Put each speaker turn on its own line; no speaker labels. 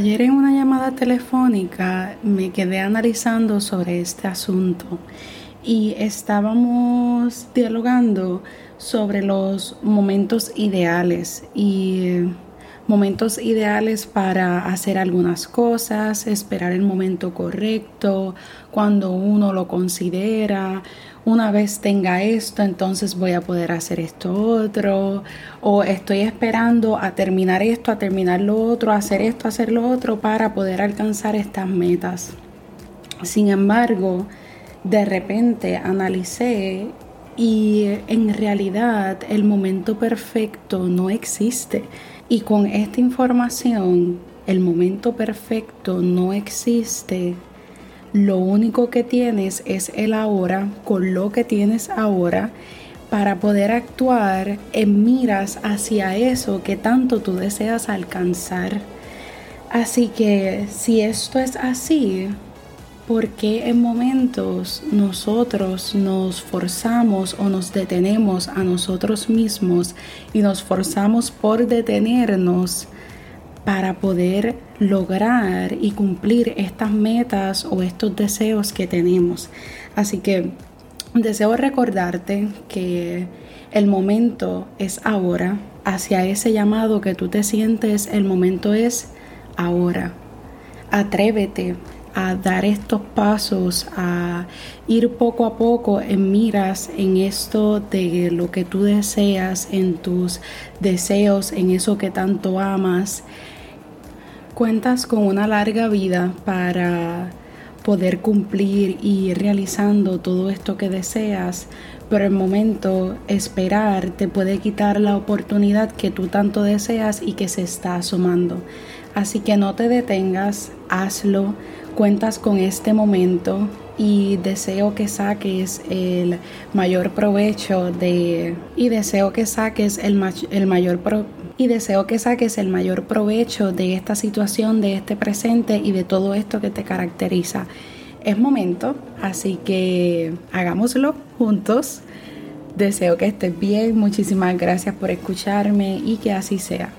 Ayer en una llamada telefónica me quedé analizando sobre este asunto y estábamos dialogando sobre los momentos ideales y momentos ideales para hacer algunas cosas, esperar el momento correcto, cuando uno lo considera, una vez tenga esto, entonces voy a poder hacer esto otro, o estoy esperando a terminar esto, a terminar lo otro, a hacer esto, a hacer lo otro para poder alcanzar estas metas. Sin embargo, de repente analicé y en realidad el momento perfecto no existe. Y con esta información, el momento perfecto no existe. Lo único que tienes es el ahora con lo que tienes ahora para poder actuar en miras hacia eso que tanto tú deseas alcanzar. Así que si esto es así, ¿por qué en momentos nosotros nos forzamos o nos detenemos a nosotros mismos y nos forzamos por detenernos para poder lograr y cumplir estas metas o estos deseos que tenemos? Así que deseo recordarte que el momento es ahora, hacia ese llamado que tú te sientes, el momento es ahora. Atrévete a dar estos pasos, a ir poco a poco en miras en esto de lo que tú deseas, en tus deseos, en eso que tanto amas. Cuentas con una larga vida para poder cumplir y ir realizando todo esto que deseas, pero el momento esperar te puede quitar la oportunidad que tú tanto deseas y que se está asomando. Así que no te detengas, hazlo, cuentas con este momento y deseo que saques el mayor provecho de y deseo que saques el, el mayor y deseo que saques el mayor provecho de esta situación, de este presente y de todo esto que te caracteriza. Es momento, así que hagámoslo juntos. Deseo que estés bien, muchísimas gracias por escucharme y que así sea.